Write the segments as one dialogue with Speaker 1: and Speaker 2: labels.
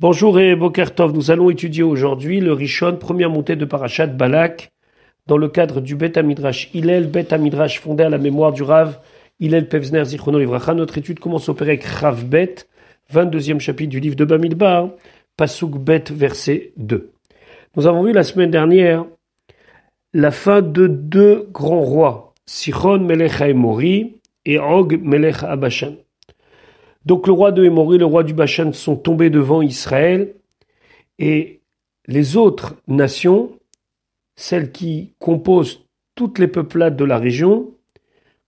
Speaker 1: Bonjour et Bokertov, nous allons étudier aujourd'hui le Rishon, première montée de Parashat Balak, dans le cadre du Bet Amidrash Hillel, Bet Amidrash fondé à la mémoire du Rav Hillel Pevzner Zichrono Livracha. Notre étude commence au Perek Rav Bet, 22e chapitre du livre de Bamidbar, Pasuk Bet, verset 2. Nous avons vu la semaine dernière la fin de deux grands rois, Sichon Melech Haemori et Og Melech Abashan. Donc le roi de Hémori, le roi du Bashan sont tombés devant Israël et les autres nations, celles qui composent toutes les peuplades de la région,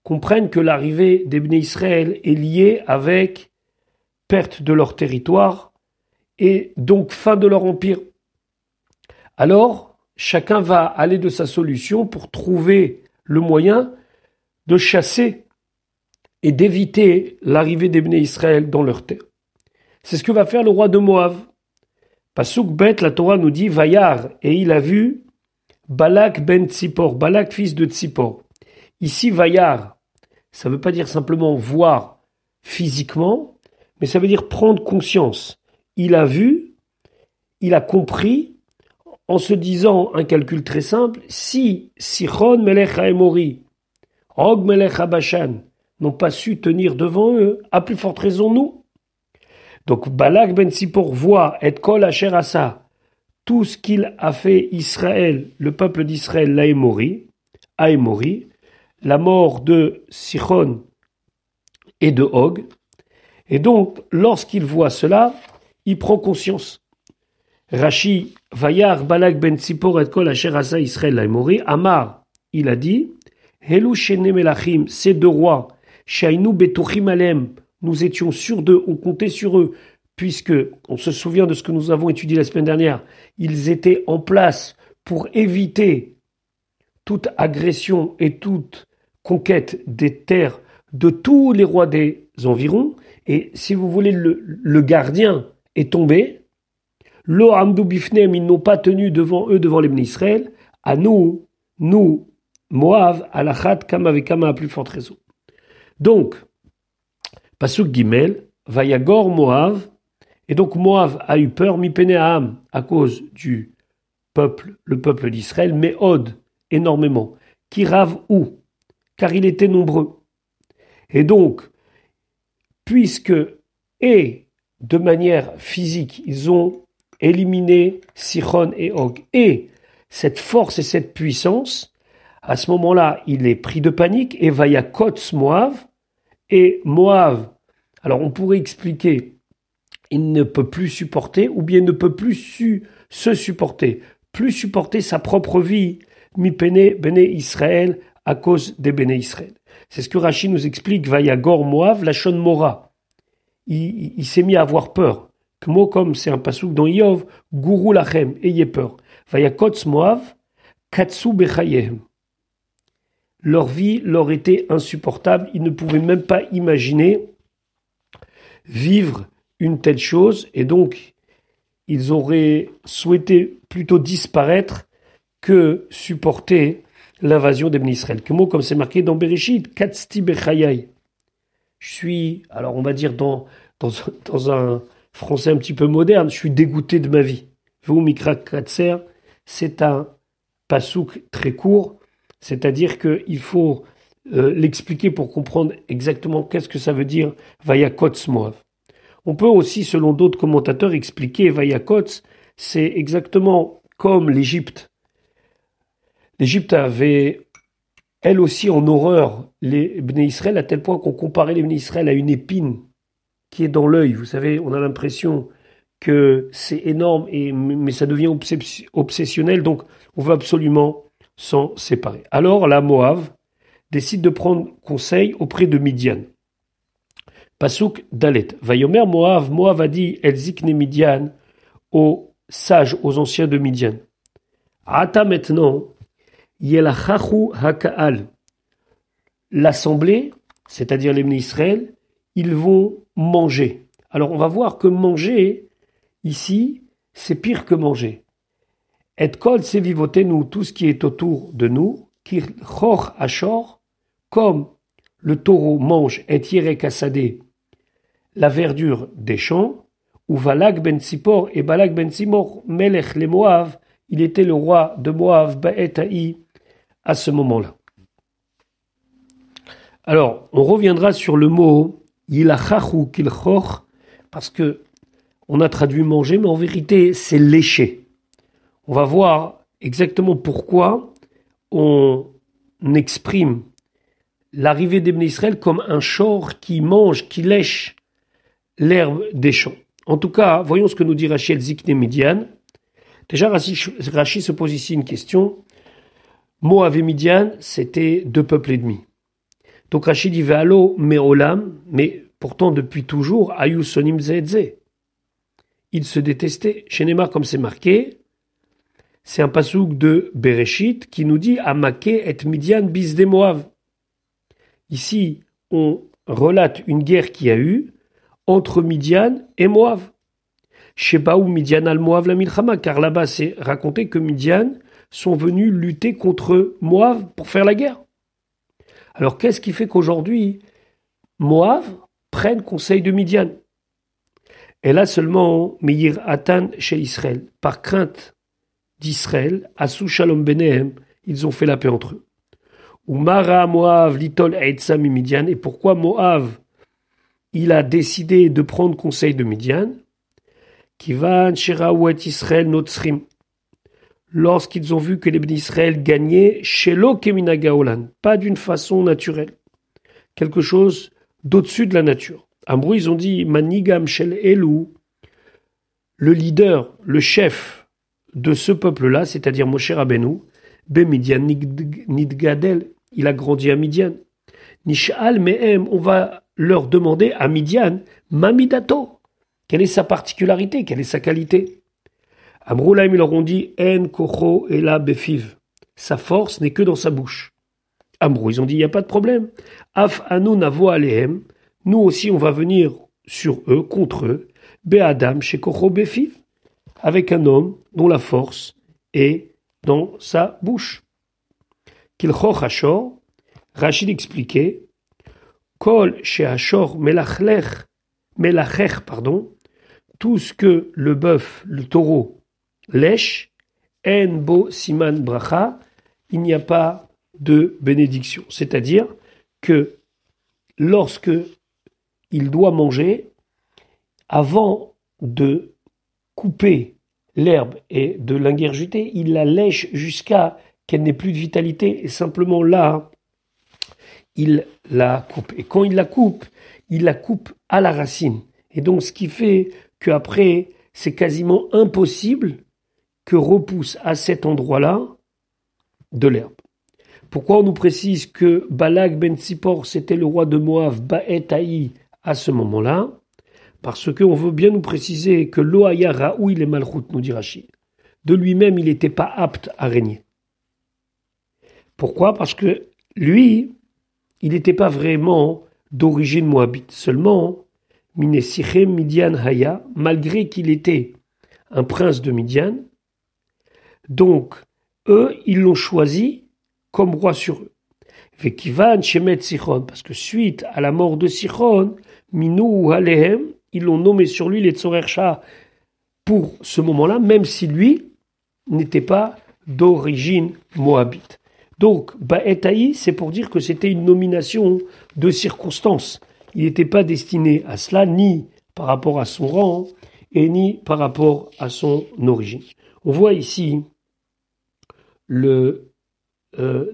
Speaker 1: comprennent que l'arrivée des Israël est liée avec perte de leur territoire et donc fin de leur empire. Alors, chacun va aller de sa solution pour trouver le moyen de chasser et d'éviter l'arrivée des Bnei Israël dans leur terre. C'est ce que va faire le roi de Moab. Pasuk Bet, la Torah nous dit Vayar, et il a vu Balak ben Tzipor, Balak fils de Tzipor. Ici, Vayar, ça ne veut pas dire simplement voir physiquement, mais ça veut dire prendre conscience. Il a vu, il a compris, en se disant un calcul très simple, si Sichon melech haemori, Og melech habashan, n'ont pas su tenir devant eux, à plus forte raison nous. Donc Balak ben Sipor voit et kol asher asa, tout ce qu'il a fait Israël, le peuple d'Israël, l'Aémori, Aémori, la mort de Sichon et de Og. Et donc, lorsqu'il voit cela, il prend conscience. Rashi, Vayar, Balak ben Sipor et kol asher asa Israël, Amar, il a dit, Helu Melachim, ces deux rois, Shainu Betochim nous étions sûrs d'eux, on comptait sur eux, puisque, on se souvient de ce que nous avons étudié la semaine dernière, ils étaient en place pour éviter toute agression et toute conquête des terres de tous les rois des environs, et si vous voulez, le, gardien est tombé, Lo Amdou Bifnem, ils n'ont pas tenu devant eux, devant les Israël, à nous, nous, Moab, Alachat, Kama Kama à plus forte raison. Donc, Pasuk Gimel, Vayagor Moav, et donc Moav a eu peur, mi à cause du peuple, le peuple d'Israël, mais Od, énormément, Kirav ou, car il était nombreux. Et donc, puisque, et de manière physique, ils ont éliminé Sichon et Og, et cette force et cette puissance, à ce moment-là, il est pris de panique et Vayakotz Moav, et Moab, alors on pourrait expliquer, il ne peut plus supporter, ou bien ne peut plus se supporter, plus supporter sa propre vie, mi pene bene Israël, à cause des bene Israël. C'est ce que Rachid nous explique, Vayagor Moab, la Shon Mora. Il, s'est mis à avoir peur. Mot comme c'est un pasouk dans Yov, Gourou Lachem, ayez peur. Vayakotz Moab, Katsu Bechayem leur vie leur était insupportable. Ils ne pouvaient même pas imaginer vivre une telle chose et donc ils auraient souhaité plutôt disparaître que supporter l'invasion d'Ebn Israël. Que mot comme c'est marqué dans Bereshit, Katsti Bechayai. Je suis, alors on va dire dans, dans, un français un petit peu moderne, je suis dégoûté de ma vie. Vous, Mikra Katser, c'est un pasouk très court c'est-à-dire qu'il faut euh, l'expliquer pour comprendre exactement qu'est-ce que ça veut dire Vayakotz Moav. On peut aussi, selon d'autres commentateurs, expliquer Vayakotz, c'est exactement comme l'Égypte. L'Égypte avait, elle aussi, en horreur les Bnei Israël, à tel point qu'on comparait les Bnei Israël à une épine qui est dans l'œil. Vous savez, on a l'impression que c'est énorme, et, mais ça devient obsessionnel, donc on veut absolument sont séparés. Alors la Moab décide de prendre conseil auprès de Midian. Pasuk Dalet. Vayomer Moab, Moab a dit Elzikne Midian aux sages, aux anciens de Midian. Ata maintenant, Yelachachu Hakaal. L'assemblée, c'est-à-dire les Israël, ils vont manger. Alors on va voir que manger, ici, c'est pire que manger. Et kol nous tout ce qui est autour de nous, chor achor, comme le taureau mange et tiré kassadé la verdure des champs, ou Valak ben et Balak ben Tzimor, Melech les Moav, il était le roi de Moav, Ba'etaï, à ce moment-là. Alors, on reviendra sur le mot Yilachachu Kilchoch, parce que on a traduit manger, mais en vérité, c'est lécher. On va voir exactement pourquoi on exprime l'arrivée d'Ibn Israël comme un chor qui mange, qui lèche l'herbe des champs. En tout cas, voyons ce que nous dit Rachel Zikne Midian. Déjà, Rachid se pose ici une question. Moab et Midian, c'était deux peuples et demi. Donc Rachid dit Ve'alo Me'olam, mais pourtant depuis toujours, Ayou Sonim Zedze. Ils se détestaient. Chez comme c'est marqué, c'est un pasouk de Bereshit qui nous dit Amaké et Midian bis de Moab. Ici, on relate une guerre qui a eu entre Midian et Moab. Shebaou Midian al Moab la Milchama, car là-bas c'est raconté que Midian sont venus lutter contre Moab pour faire la guerre. Alors qu'est-ce qui fait qu'aujourd'hui Moab prenne conseil de Midian? Et là seulement Meir Atan chez Israël, par crainte d'Israël, Sou Shalom Benehem, ils ont fait la paix entre eux. Ou Mara Moav Litol Midian, et pourquoi Moav il a décidé de prendre conseil de Midian, Kivan Shiraouet Israël Notsrim, lorsqu'ils ont vu que les Israël gagnaient chez Kemina Gaolan, pas d'une façon naturelle, quelque chose d'au-dessus de la nature. Ambrou, ils ont dit Manigam Shel Elou, le leader, le chef de ce peuple-là, c'est-à-dire Moshe Rabbeinu, Bemidian Nidgadel, il a grandi à Midian. Nishal Mehem, on va leur demander à Midian, Mamidato, quelle est sa particularité, quelle est sa qualité? Amroulaim, ils leur ont dit, En Kocho la Befiv. Sa force n'est que dans sa bouche. Amrou, ils ont dit, il n'y a pas de problème. Af Anu Navo Alehem, nous aussi on va venir sur eux, contre eux. Be'adam chez Kocho Befiv avec un homme dont la force est dans sa bouche. Kilchoch Hashor, Rachid expliquait, Kol melachlech, melachech, pardon, tout ce que le bœuf, le taureau, lèche, en bo siman bracha, il n'y a pas de bénédiction. C'est-à-dire que lorsque il doit manger, avant de couper l'herbe et de l'ingurgiter, il la lèche jusqu'à qu'elle n'ait plus de vitalité et simplement là, il la coupe. Et quand il la coupe, il la coupe à la racine. Et donc ce qui fait qu'après, c'est quasiment impossible que repousse à cet endroit-là de l'herbe. Pourquoi on nous précise que Balak ben Sipor, c'était le roi de Moab, Ba'et à ce moment-là? Parce qu'on veut bien nous préciser que l'Oaya Raoui est Malchut, nous dit Rachid. De lui-même, il n'était pas apte à régner. Pourquoi? Parce que lui, il n'était pas vraiment d'origine moabite. Seulement, Minesichem Midian Haya, malgré qu'il était un prince de Midian, donc eux, ils l'ont choisi comme roi sur eux. Vekivan Shemet Sichon, parce que suite à la mort de Sichon, Minou Alehem, ils l'ont nommé sur lui les Tzorersha pour ce moment-là, même si lui n'était pas d'origine moabite. Donc, Ba'etaï, c'est pour dire que c'était une nomination de circonstance. Il n'était pas destiné à cela, ni par rapport à son rang, et ni par rapport à son origine. On voit ici le euh,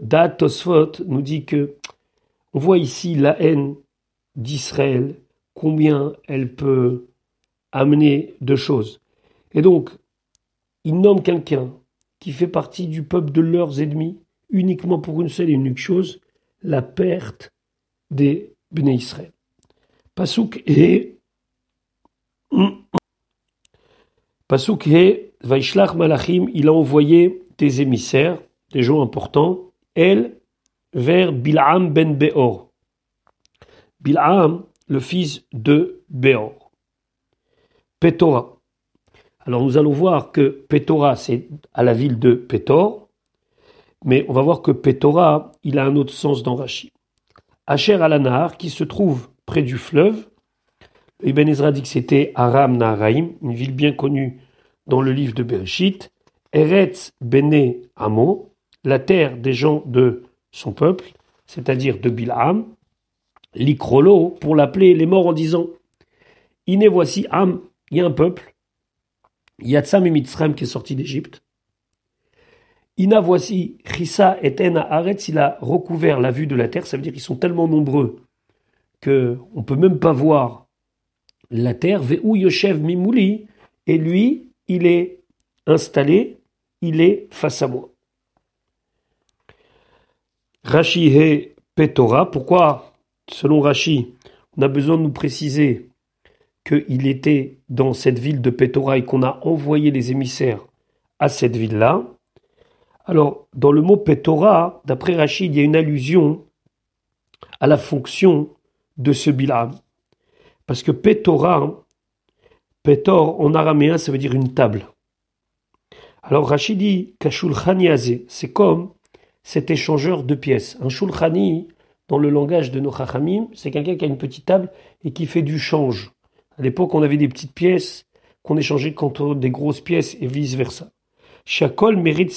Speaker 1: nous dit que on voit ici la haine d'Israël combien elle peut amener de choses. Et donc, il nomme quelqu'un qui fait partie du peuple de leurs ennemis uniquement pour une seule et unique chose, la perte des Bnei Israël. Pasuk et Pasuk et Vaishlach Malachim, il a envoyé des émissaires, des gens importants, elle, vers Bil'am ben Beor. Bil'am, le fils de Béor. Pétora. Alors nous allons voir que Pétora, c'est à la ville de Pétor, mais on va voir que Pétora, il a un autre sens dans Rashi. Asher al qui se trouve près du fleuve, Ibn Ezra dit que c'était Aram Naharaim, une ville bien connue dans le livre de Bereshit. Eretz Bene Amo, la terre des gens de son peuple, c'est-à-dire de Bilham. Likrolo, pour l'appeler les morts en disant Iné voici Am, il y a un peuple. Yatsam et Mitzrayim qui est sorti d'Égypte. Ina voici Chissa et Ena Aretz, il a recouvert la vue de la terre, ça veut dire qu'ils sont tellement nombreux que on peut même pas voir la terre, et lui, il est installé, il est face à moi. Rashi he Petora, pourquoi, selon Rashi, on a besoin de nous préciser qu'il était dans cette ville de Petora et qu'on a envoyé les émissaires à cette ville-là. Alors, dans le mot Petora, d'après Rachid, il y a une allusion à la fonction de ce Bilam. Parce que Petora, Petor en araméen, ça veut dire une table. Alors Rachid dit Kashulchani c'est comme cet échangeur de pièces. Un shulchani, dans le langage de nos chachamim, c'est quelqu'un qui a une petite table et qui fait du change. À l'époque, on avait des petites pièces qu'on échangeait contre des grosses pièces et vice versa. Chacol mérite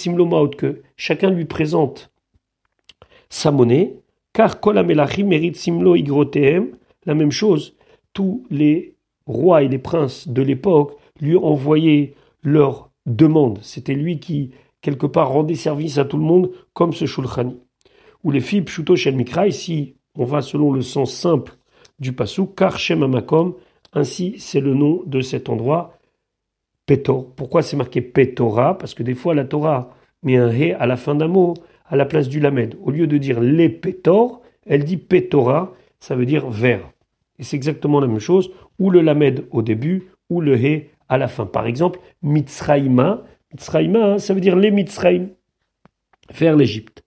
Speaker 1: que chacun lui présente sa monnaie, car kol amelachim mérite simlo igrotem, la même chose tous les rois et les princes de l'époque lui envoyaient leurs demandes. C'était lui qui, quelque part, rendait service à tout le monde, comme ce Shulchani. Ou les filles Pshuto Shel Mikra, ici, on va selon le sens simple du passou, car Shem Amakom, ainsi c'est le nom de cet endroit, Petor. Pourquoi c'est marqué Petora Parce que des fois la Torah met un He à la fin d'un mot, à la place du Lamed. Au lieu de dire les Petor, elle dit Petora, ça veut dire vert. Et c'est exactement la même chose, ou le lamed au début, ou le he à la fin. Par exemple, Mitzraïma, Mitzraïma, hein, ça veut dire les Mitzraïm, faire l'Égypte.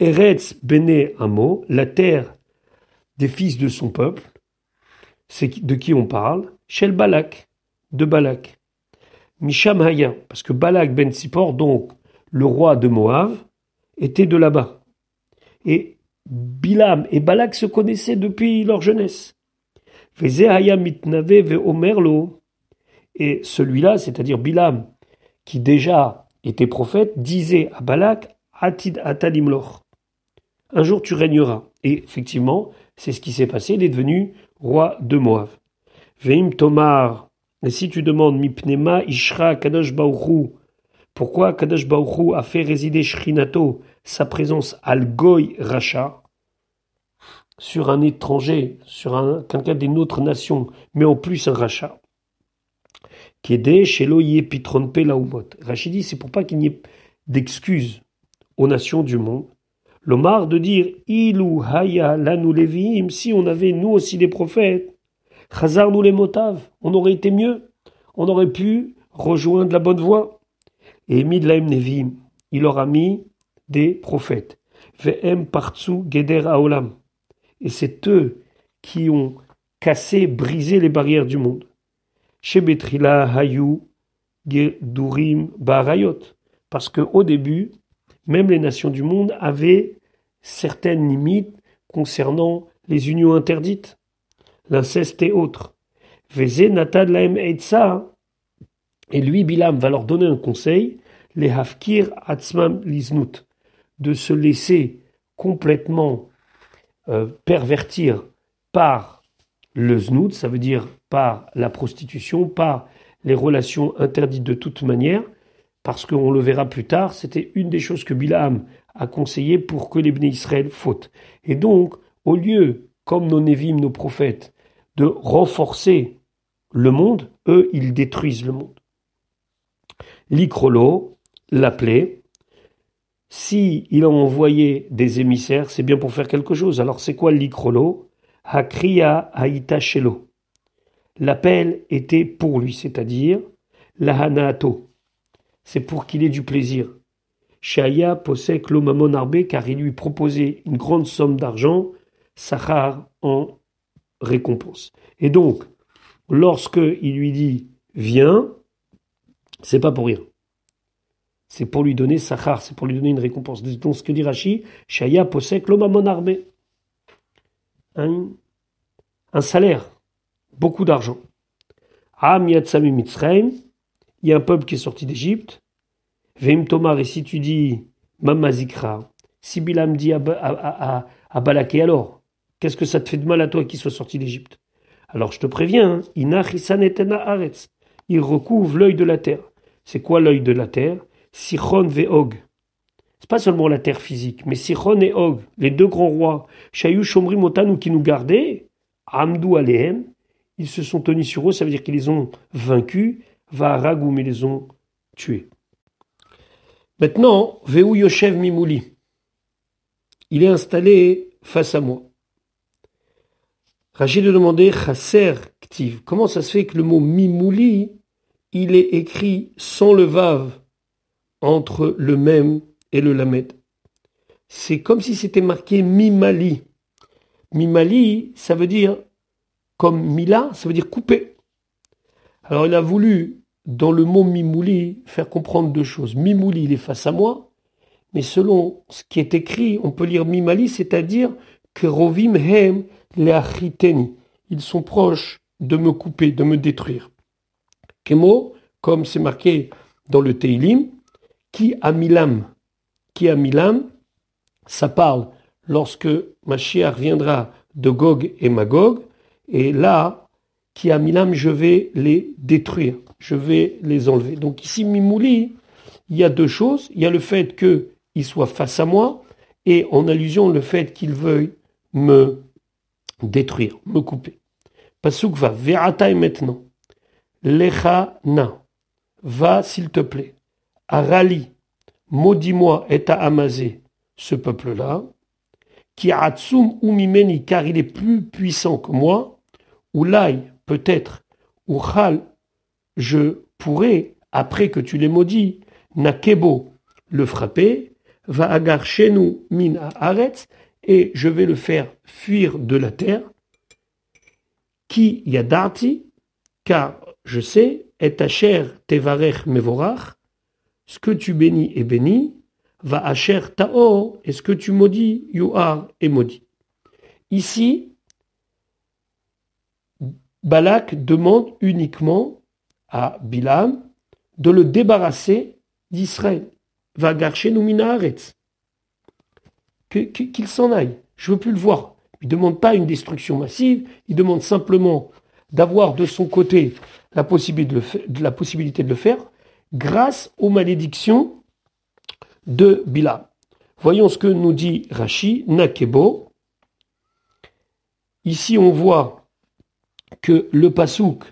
Speaker 1: Eretz bene amo, la terre des fils de son peuple, c'est de qui on parle Shel Balak, de Balak. Misham Haya, parce que Balak ben Sipor, donc le roi de Moab, était de là-bas. Et Bilam et Balak se connaissaient depuis leur jeunesse. Et celui-là, c'est-à-dire Bilam, qui déjà était prophète, disait à Balak, Atid. Un jour tu régneras. Et effectivement, c'est ce qui s'est passé, il est devenu roi de Moab. Veim Tomar, et si tu demandes Mipnema Ishra Kadosh Baoru, pourquoi Kadosh Baoru a fait résider Shrinato, sa présence al Goy Racha, sur un étranger, sur un, quelqu'un d'une autre nation, mais en plus un rachat. Qui est chez pitron laumot. Rachid dit, c'est pour pas qu'il n'y ait d'excuses aux nations du monde. L'Omar de dire, Ilou haya lanou levim, si on avait nous aussi des prophètes, chazar nous les motav, on aurait été mieux, on aurait pu rejoindre la bonne voie. Et midlaim nevim, il aura mis des prophètes. Ve'em partsu geder aolam et c'est eux qui ont cassé, brisé les barrières du monde. Chez Betrila, Hayou, Gedurim, Barayot. Parce qu'au début, même les nations du monde avaient certaines limites concernant les unions interdites, l'inceste et autres. Veze Natad Et lui, Bilam, va leur donner un conseil, les Hafkir Atzmam Liznut, de se laisser complètement euh, pervertir par le znout, ça veut dire par la prostitution, par les relations interdites de toute manière, parce qu'on le verra plus tard, c'était une des choses que Bilam a conseillé pour que les Bnei Israël fautent. Et donc, au lieu, comme nos Névim, nos prophètes, de renforcer le monde, eux, ils détruisent le monde. L'Icrolo l'appelait si il a envoyé des émissaires, c'est bien pour faire quelque chose. Alors c'est quoi l'ikrolo? Hakriya Shelo. L'appel était pour lui, c'est-à-dire lahanato. C'est pour qu'il ait du plaisir. Shaya possède l'omamon arbe car il lui proposait une grande somme d'argent, Sahar en récompense. Et donc, lorsque il lui dit viens, c'est pas pour rien c'est pour lui donner sachar, c'est pour lui donner une récompense. Donc ce que dit Rashi, Shaya possède l'omamon armé. Un, un salaire, beaucoup d'argent. Am Yatsami Mitzrayim, il y a un peuple qui est sorti d'Égypte. Veim Tomar, et si tu dis Mamazikra, si Bilam dit à, Balaké, alors, qu'est-ce que ça te fait de mal à toi qu'il soit sorti d'Égypte? Alors je te préviens, hein, il recouvre l'œil de la terre. C'est quoi l'œil de la terre? Sichon ve'og. C'est pas seulement la terre physique, mais Sichon et Og, les deux grands rois, Shayu Shomri Motanou qui nous gardaient, Amdou Alehem, ils se sont tenus sur eux, ça veut dire qu'ils les ont vaincus, Va Ragoum, ils les ont tués. Maintenant, Veu Yoshev Mimouli. Il est installé face à moi. Rachid a demandé Chasser Ktiv. Comment ça se fait que le mot Mimouli, il est écrit sans le Vav entre le même et le Lamed? C'est comme si c'était marqué Mimali. Mimali, ça veut dire, comme Mila, ça veut dire couper. Alors il a voulu, dans le mot Mimouli, faire comprendre deux choses. Mimouli, il est face à moi, mais selon ce qui est écrit, on peut lire Mimali, c'est-à-dire que Rovim Hem Leachiteni. Ils sont proches de me couper, de me détruire. Kemo, comme c'est marqué dans le Teilim, qui a milam. Qui a milam, ça parle lorsque Mashiach viendra de Gog et Magog, et là, qui a milam, je vais les détruire, je vais les enlever. Donc ici, Mimouli, il y a deux choses. Il y a le fait qu'il soit face à moi, et en allusion le fait qu'il veuille me détruire, me couper. Pasuk va, et maintenant. Lecha na. Va, s'il te plaît. Arali. Maudis-moi et à Amazé, ce peuple-là. Qui atsum umimeni, car il est plus puissant que moi. Ou l'ail, peut-être. Ou chal, je pourrais, après que tu l'aies maudit, nakebo, le frapper. Va agar chez nous, min aretz, et je vais le faire fuir de la terre. Qui yadarti, car je sais, et chair tevarech mevorach, ce que tu bénis est béni, va acher taor, et ce que tu maudis, yuar est maudit. Ici, Balak demande uniquement à Bilam de le débarrasser d'Israël. Va Qu'il s'en aille. Je veux plus le voir. Il ne demande pas une destruction massive, il demande simplement d'avoir de son côté la possibilité de le, faire grâce aux malédictions de Bila. Voyons ce que nous dit Rashi, Nakebo. Ici, on voit que le pasouk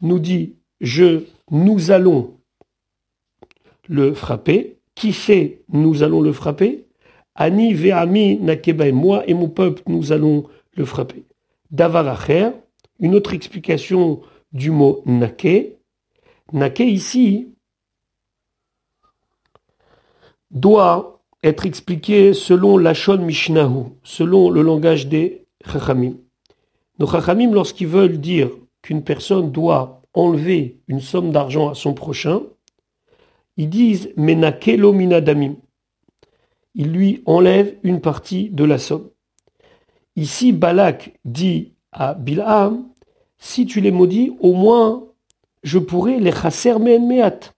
Speaker 1: nous dit je, nous allons le frapper. Qui fait nous allons le frapper? Ani ve'ami nakeba, moi et mon peuple, nous allons le frapper. Davaracher, une autre explication du mot nake. Nake ici doit être expliqué selon l'Ashon Mishnahu, selon le langage des Chachamim. Nos Chachamim, lorsqu'ils veulent dire qu'une personne doit enlever une somme d'argent à son prochain, ils disent Menake minadamim il lui enlève une partie de la somme. Ici, Balak dit à Bilham, si tu les maudis, au moins je pourrais les chasser meat,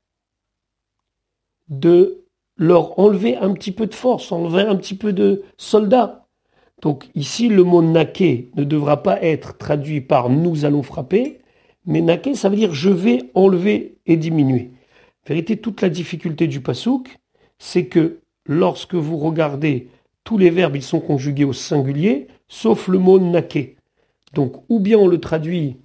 Speaker 1: de leur enlever un petit peu de force, enlever un petit peu de soldats. Donc ici, le mot naké ne devra pas être traduit par nous allons frapper, mais naké, ça veut dire je vais enlever et diminuer. Vérité, toute la difficulté du pasouk, c'est que lorsque vous regardez tous les verbes, ils sont conjugués au singulier, sauf le mot naké. Donc, ou bien on le traduit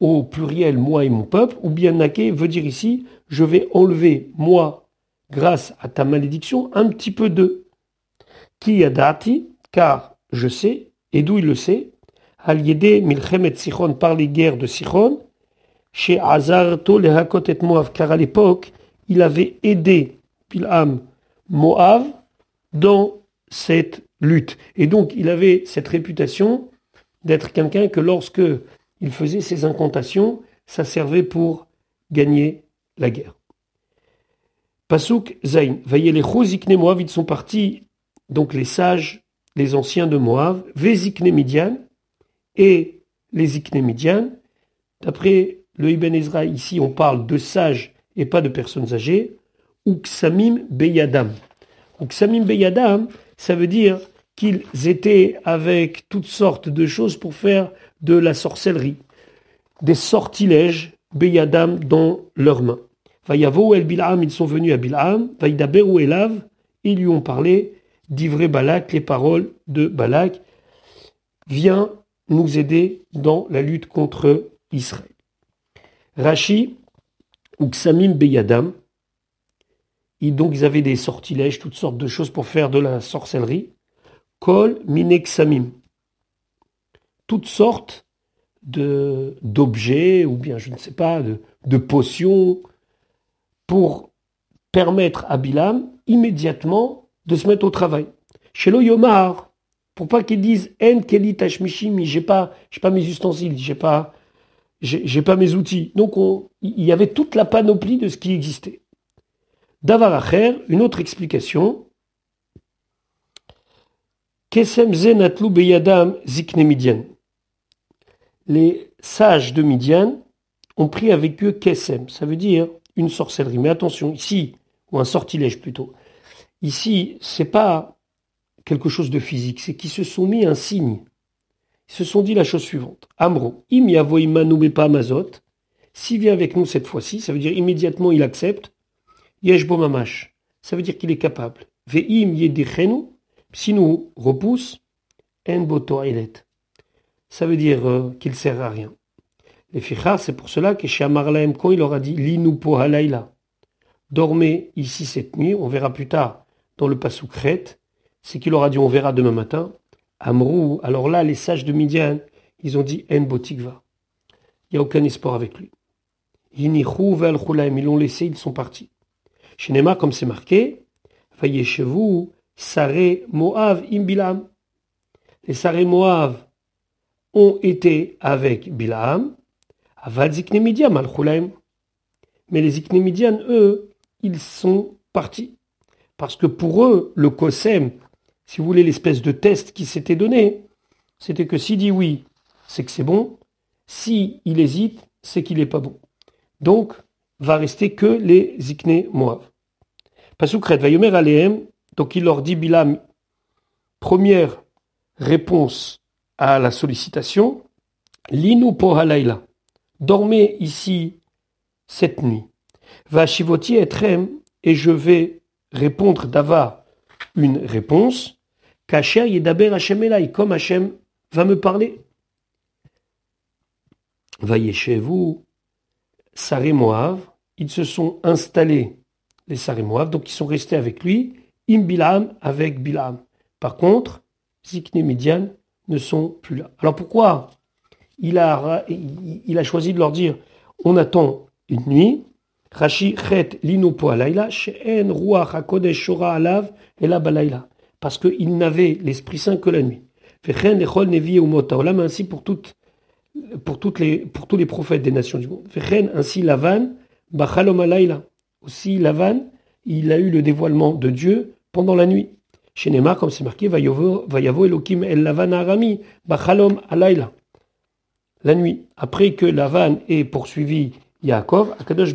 Speaker 1: au pluriel moi et mon peuple, ou bien naké veut dire ici je vais enlever moi grâce à ta malédiction un petit peu de qui a dati, car je sais, et d'où il le sait, al milchemet sichon par les guerres de Sichon, chez Azarto le Hakot et Moav, car à l'époque il avait aidé Pilham Moab dans cette lutte. Et donc, il avait cette réputation d'être quelqu'un que lorsque il faisait ses incantations, ça servait pour gagner la guerre. Pasuk Zain, voyez les Chozikne Moab, ils sont partis, donc les sages, les anciens de Moab, Vezikne Midian, et les Ikne Midian, D'après le Ibn Ezra, ici, on parle de sages et pas de personnes âgées. Uksamim beyadam. Uksamim beyadam, ça veut dire qu'ils étaient avec toutes sortes de choses pour faire de la sorcellerie, des sortilèges beyadam dans leurs mains. Vayavo el Bil'am, ils sont venus à Bil'am, Vaidaberu elav, ils lui ont parlé d'Ivré Balak, les paroles de Balak. Viens nous aider dans la lutte contre Israël. Rashi, ou Ksamim Beyadam, donc ils avaient des sortilèges, toutes sortes de choses pour faire de la sorcellerie. Kol Mineksamim, toutes sortes d'objets, ou bien je ne sais pas, de, potions, pour permettre à Bilam immédiatement de se mettre au travail. Chez Yomar, pour pas qu'ils disent En Keli j'ai pas, pas mes ustensiles, j'ai pas, j'ai pas mes outils. Donc il y avait toute la panoplie de ce qui existait. Davaracher, une autre explication. Les sages de Midian ont pris avec eux Kesem, ça veut dire une sorcellerie. Mais attention, ici, ou un sortilège plutôt. Ici, c'est pas quelque chose de physique, c'est qu'ils se sont mis un signe. Ils se sont dit la chose suivante. Amro, im mazot. S'il vient avec nous cette fois-ci, ça veut dire immédiatement il accepte. Yesh mamash. Ça veut dire qu'il est capable. Ve'im yedichenu. Si nous repousse, en boto Ça veut dire euh, qu'il sert à rien. Les fichar, c'est pour cela que chez Amarlaem, quand il leur a dit Linu halayla, dormez ici cette nuit, on verra plus tard dans le Passoukret, c'est qu'il leur a dit on verra demain matin. Amrou, alors là, les sages de Midian, ils ont dit En botikva. Il n'y a aucun espoir avec lui. Ils l'ont laissé, ils sont partis. Chez Nema, comme c'est marqué, vous, Saré Moav Imbilam. Les Saré Moav ont été avec Bilam, mais les Iknemidian, eux, ils sont partis. Parce que pour eux, le Kosem, si vous voulez, l'espèce de test qui s'était donné, c'était que s'il dit oui, c'est que c'est bon. Si hésite, c'est qu'il n'est pas bon. Donc, va rester que les Ikne Moav. Pasukret va yomer aleem, donc il leur dit Bilam, première réponse à la sollicitation, Linu pohalayla dormez ici cette nuit. Va Shivoti etrem, et je vais répondre d'Ava une réponse. Kacher Yedaber Hashem Elai, comme Hashem va me parler. Voyez chez vous, Saré Moav, ils se sont installés, les Saré Moav, donc ils sont restés avec lui, Im Bilam avec Bilam. Par contre, Zikne Midian ne sont plus là. Alors pourquoi il a choisi de leur dire on attend une nuit? Rashi chet linopo alayla, she'en ruach hakodesh shora alav ela balayla. Parce qu'il n'avait l'Esprit Saint que la nuit. Vechen echol nevi umota olam, ainsi pour toutes, pour toutes les, pour tous les prophètes des nations du monde. Vechen ainsi Lavan, bachalom alayla. Aussi Lavan, il a eu le dévoilement de Dieu pendant la nuit. Chez Neymar, comme c'est marqué, Vayavo Elohim el Lavan arami, bachalom alayla la nuit, après que Lavan ait poursuivi Yaakov, Akadosh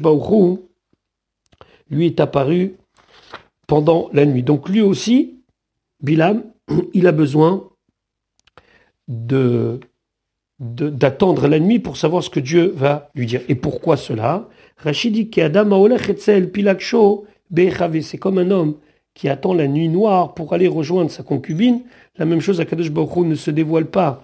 Speaker 1: lui est apparu pendant la nuit. Donc lui aussi, Bilam, il a besoin d'attendre la nuit pour savoir ce que Dieu va lui dire. Et pourquoi cela? Rachid dit c'est comme un homme qui attend la nuit noire pour aller rejoindre sa concubine. La même chose, Akadosh Baruch ne se dévoile pas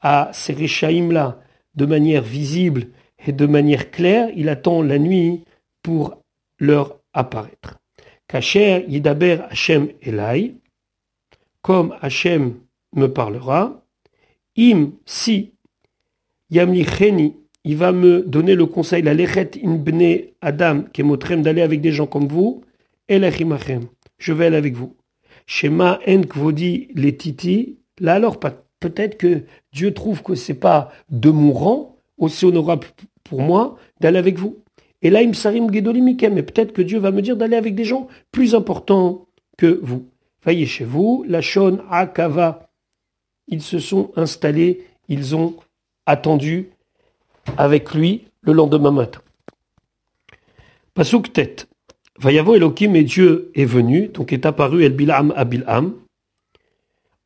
Speaker 1: à ces Réchaïm-là de manière visible et de manière claire, il attend la nuit pour leur apparaître. Kacher Yidaber Hashem Elai, comme Hashem me parlera, Im si Yamlicheni, il va me donner le conseil, la lechet in bne Adam, kemotrem, d'aller avec des gens comme vous, Elachimachem, je vais aller avec vous. Shema en kvodi letiti, là alors peut-être que Dieu trouve que c'est pas de mon aussi honorable pour moi d'aller avec vous. Et là, il me sarim mais peut-être que Dieu va me dire d'aller avec des gens plus importants que vous. Voyez chez vous, la Shon Akava, ils se sont installés, ils ont attendu avec lui le lendemain matin. Pasuk tête. Vayavo Elohim et Dieu est venu, donc est apparu El Bilam à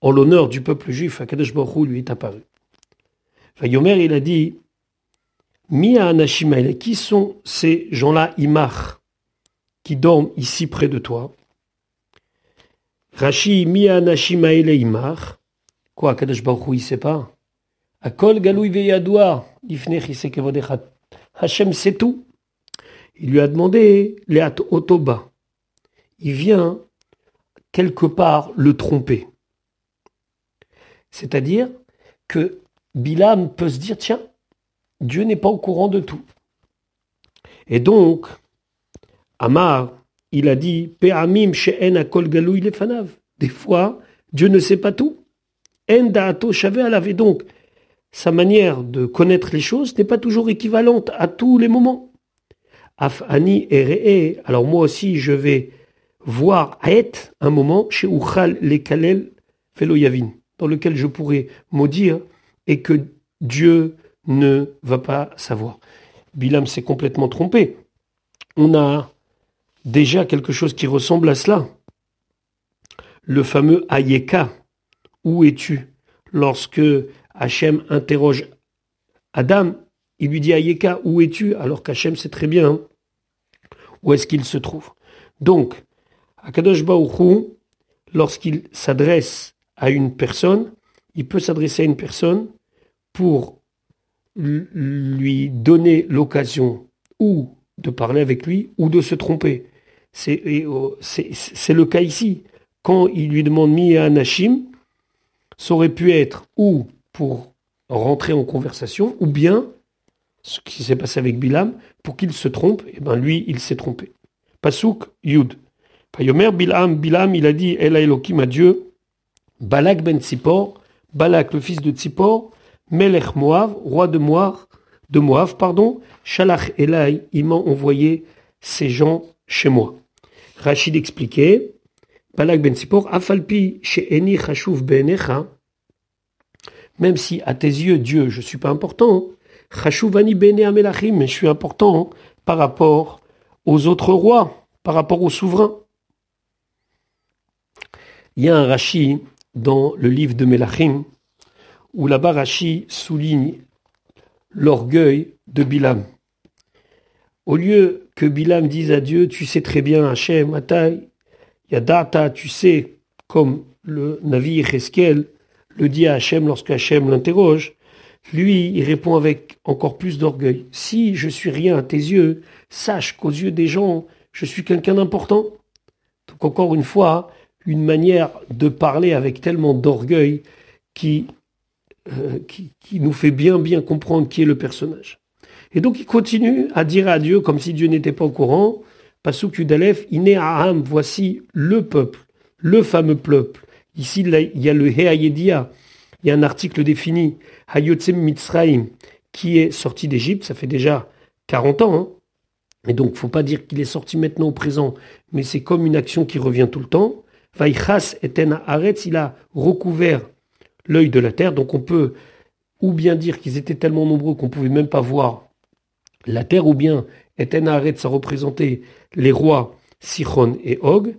Speaker 1: en l'honneur du peuple juif, Akadosh Baruch lui est apparu. Vayomer, il a dit, Mia Anashimael, qui sont ces gens-là, Imar, qui dorment ici près de toi? Rashi, Mia Anashimael Imar, quoi, Akadosh Baruch il sait pas? Akol Galoui Veyadoua, Hachem sait tout. Il lui a demandé, Léat Otoba. Il vient quelque part le tromper. C'est-à-dire que Bilam peut se dire, tiens, Dieu n'est pas au courant de tout. Et donc, Amar, il a dit, Pe'amim she'en lefanav. Des fois, Dieu ne sait pas tout. En da'ato shavé Et donc, sa manière de connaître les choses n'est pas toujours équivalente à tous les moments. Afani et Alors moi aussi, je vais voir être un moment chez Uchal le Kalel Feloyavin dans lequel je pourrais maudire et que Dieu ne va pas savoir. Bilam s'est complètement trompé. On a déjà quelque chose qui ressemble à cela. Le fameux Ayeka. Où es-tu? Lorsque Hachem interroge Adam, il lui dit Ayeka, où es-tu? Alors qu'Hachem sait très bien où est-ce qu'il se trouve. Donc, Akadosh Baruch lorsqu'il s'adresse à une personne, il peut s'adresser à une personne pour lui donner l'occasion ou de parler avec lui ou de se tromper. C'est le cas ici. Quand il lui demande Mi Anashim, ça aurait pu être ou pour rentrer en conversation, ou bien, ce qui s'est passé avec Bilam, pour qu'il se trompe, et eh ben lui, il s'est trompé. Pasuk Yud. Payomer Bilam, Bilam, il a dit El Elohim à Dieu, Balak ben Tzipor, Balak le fils de Tzipor, Melech Moav, roi de Moab, de Moab, pardon, Shalach Elai, il m'a envoyé ces gens chez moi. Rachid expliquait, Balak ben Tzipor, Afalpi she'eni chashuv be'enecha, même si à tes yeux, Dieu, je suis pas important, chashuvani bene amelachim, mais je suis important par rapport aux autres rois, par rapport aux souverains. Il y a un Rashi dans le livre de Melachim, où la Barachi souligne l'orgueil de Bilam. Au lieu que Bilam dise à Dieu, tu sais très bien, Hachem, Atai, Yadata, tu sais, comme le navire Eskel le dit à Hachem lorsque Hachem l'interroge, lui, il répond avec encore plus d'orgueil. Si je suis rien à tes yeux, sache qu'aux yeux des gens, je suis quelqu'un d'important. Donc encore une fois, une manière de parler avec tellement d'orgueil qui, euh, qui, nous fait bien bien comprendre qui est le personnage. Et donc il continue à dire à Dieu, comme si Dieu n'était pas au courant, Pasuk Yudalef, Iné Aham, voici le peuple, le fameux peuple. Ici, il y a le Heayedia, il y a un article défini, Hayotzem Mitzraim, qui est sorti d'Égypte, ça fait déjà 40 ans, hein. et donc faut pas dire qu'il est sorti maintenant au présent, mais c'est comme une action qui revient tout le temps. Vaïchas eten Haaretz, il a recouvert l'œil de la terre, donc on peut ou bien dire qu'ils étaient tellement nombreux qu'on pouvait même pas voir la terre, ou bien eten Haaretz a représenté les rois Sichon et Og.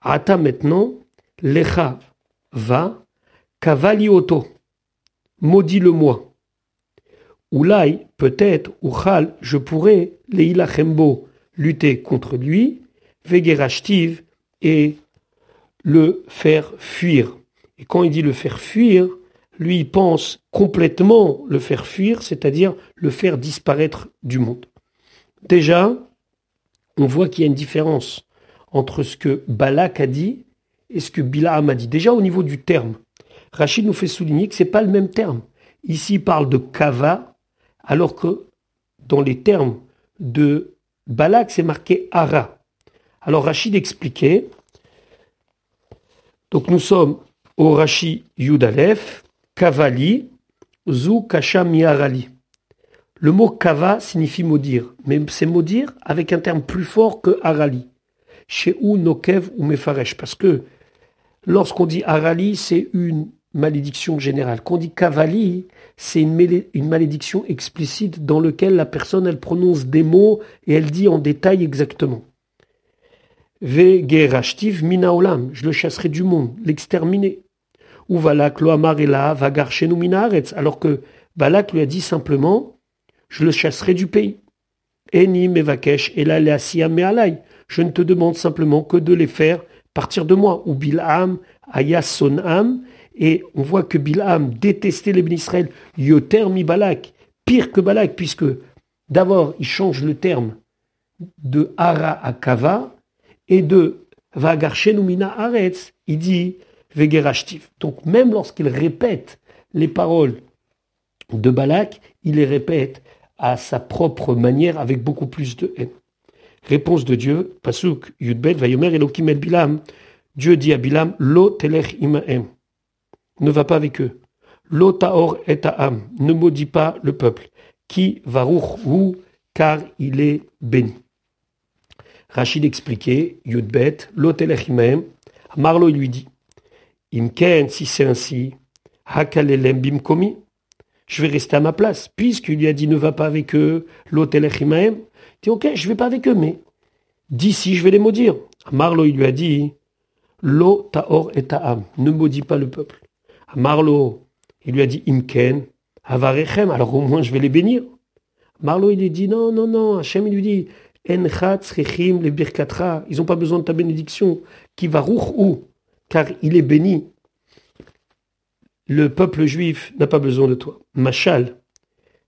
Speaker 1: Ata maintenant, Lecha va, Kavalioto, maudis-le-moi. Oulai, peut-être, Uchal, je pourrais, Leilachembo, lutter contre lui, Vegerashtiv, et le faire fuir. Et quand il dit le faire fuir, lui il pense complètement le faire fuir, c'est-à-dire le faire disparaître du monde. Déjà, on voit qu'il y a une différence entre ce que Balak a dit et ce que Bilaam a dit. Déjà au niveau du terme, Rachid nous fait souligner que c'est pas le même terme. Ici, il parle de kava, alors que dans les termes de Balak, c'est marqué ara. Alors Rachid expliquait donc nous sommes au Rashi Yudalef, Kavali, Zu Kasham Yarali. Le mot kava signifie maudire, mais c'est maudire avec un terme plus fort que arali. Chez ou nokev ou mefaresh, parce que lorsqu'on dit arali, c'est une malédiction générale. Quand on dit kavali, c'est une, malédiction explicite dans laquelle la personne, elle prononce des mots et elle dit en détail exactement. Ve mina olam, je le chasserai du monde, l'exterminer. Ou valak lo amarela vagar mina alors que Balak lui a dit simplement, je le chasserai du pays. Eni mevakesh me je ne te demande simplement que de les faire partir de moi. Ou Bilham aya sonam, et on voit que Bilham détestait les Israël, yoter mi Balak, pire que Balak, puisque d'abord il change le terme de Ara à Kava, et de Vagarchenumina Aretz, il dit Donc même lorsqu'il répète les paroles de Balak, il les répète à sa propre manière avec beaucoup plus de haine. Réponse de Dieu, Pasuk Yudbet, Vayomer Elohim el Bilam. Dieu dit à Bilam, Lo telech imaem. Ne va pas avec eux. Lo et. Ne maudit pas le peuple. Qui varuch hu, car il est béni. Rachid expliquait, Yudbet, Lo telech imaem. Marlo, lui dit, Imken, si c'est ainsi, hakalelem bimkomi. Je vais rester à ma place, puisqu'il lui a dit ne va pas avec eux, l'hôtel Echimaem. Il dit ok, je vais pas avec eux, mais d'ici je vais les maudire. Marlo, il lui a dit Lo taor et ta'am, ne maudis pas le peuple. Marlo, il lui a dit Imken, avarechem, alors au moins je vais les bénir. Marlo, il lui dit non, non, non, Hachem, il lui dit Enchat, les birkatra, ils n'ont pas besoin de ta bénédiction, qui va ou, car il est béni le peuple juif n'a pas besoin de toi. Machal,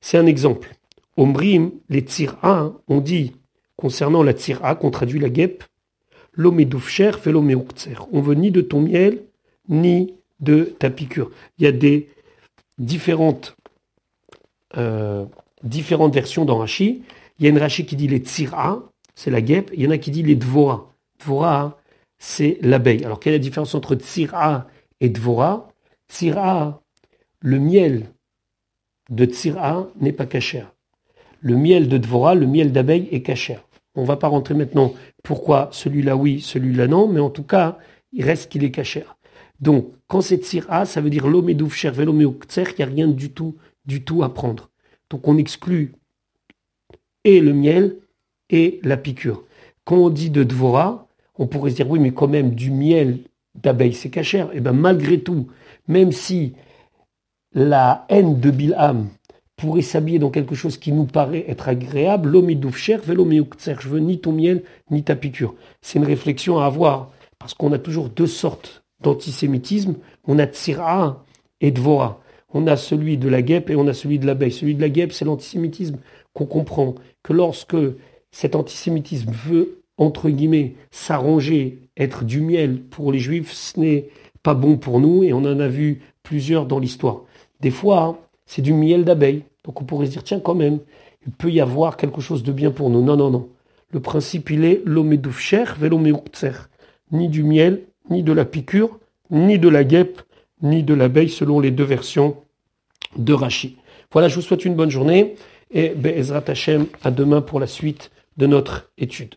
Speaker 1: c'est un exemple. Omrim, les tzira, on dit, concernant la tzira, qu'on traduit la guêpe, l'omedoufcher fait l'omeoukter. On veut ni de ton miel, ni de ta piqûre. Il y a des différentes, euh, versions dans Rashi. Il y a une Rashi qui dit les tzira, c'est la guêpe. Il y en a qui dit les dvora. Dvora, c'est l'abeille. Alors, quelle est la différence entre tzira et dvora? Tsira, le miel de Tsira n'est pas cachère. Le miel de Dvora, le miel d'abeille est cachère. On ne va pas rentrer maintenant pourquoi celui-là oui, celui-là non, mais en tout cas, il reste qu'il est cachère. Donc, quand c'est Tsira, ça veut dire l'omédouf cher il n'y a rien du tout, du tout à prendre. Donc, on exclut et le miel et la piqûre. Quand on dit de Dvora, on pourrait se dire oui, mais quand même du miel d'abeille, c'est cachère. Et eh bien, malgré tout, même si la haine de Bilham pourrait s'habiller dans quelque chose qui nous paraît être agréable, cher, je veux ni ton miel, ni ta piqûre. C'est une réflexion à avoir, parce qu'on a toujours deux sortes d'antisémitisme. On a Tsira et Dvora. On a celui de la guêpe et on a celui de l'abeille. Celui de la guêpe, c'est l'antisémitisme qu'on comprend. Que lorsque cet antisémitisme veut, entre guillemets, s'arranger, être du miel pour les juifs, ce n'est pas bon pour nous et on en a vu plusieurs dans l'histoire. Des fois, hein, c'est du miel d'abeille. Donc on pourrait se dire, tiens, quand même, il peut y avoir quelque chose de bien pour nous. Non, non, non. Le principe, il est cher, Ni du miel, ni de la piqûre, ni de la guêpe, ni de l'abeille, selon les deux versions de Rachi. Voilà, je vous souhaite une bonne journée et Be'ezrat Hashem, à demain pour la suite de notre étude.